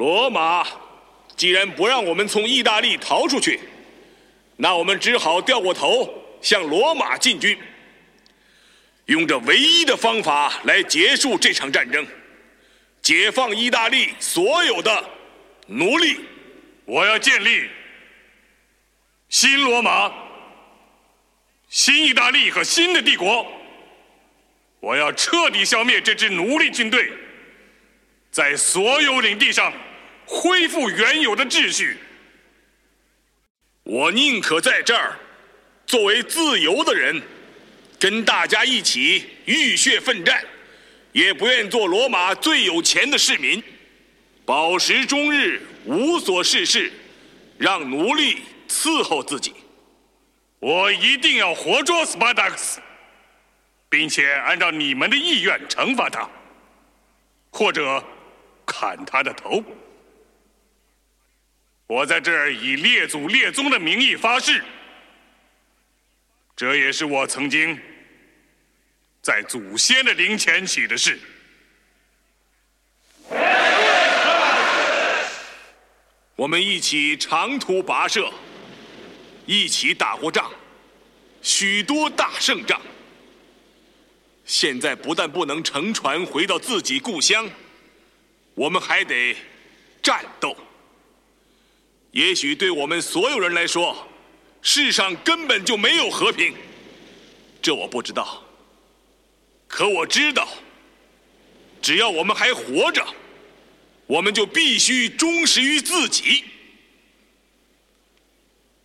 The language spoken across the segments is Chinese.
罗马既然不让我们从意大利逃出去，那我们只好掉过头向罗马进军，用这唯一的方法来结束这场战争，解放意大利所有的奴隶。我要建立新罗马、新意大利和新的帝国。我要彻底消灭这支奴隶军队，在所有领地上恢复原有的秩序。我宁可在这儿，作为自由的人，跟大家一起浴血奋战，也不愿做罗马最有钱的市民，饱食终日，无所事事，让奴隶伺候自己。我一定要活捉斯巴达克斯。并且按照你们的意愿惩罚他，或者砍他的头。我在这儿以列祖列宗的名义发誓，这也是我曾经在祖先的灵前起的誓。我们一起长途跋涉，一起打过仗，许多大胜仗。现在不但不能乘船回到自己故乡，我们还得战斗。也许对我们所有人来说，世上根本就没有和平，这我不知道。可我知道，只要我们还活着，我们就必须忠实于自己。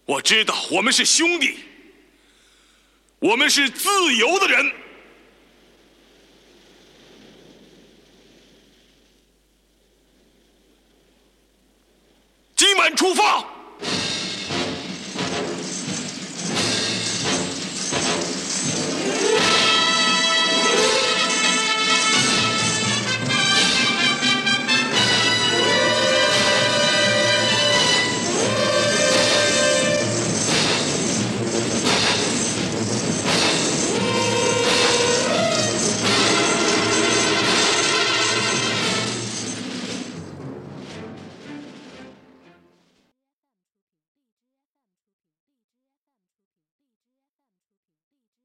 我知道我们是兄弟，我们是自由的人。今晚出发。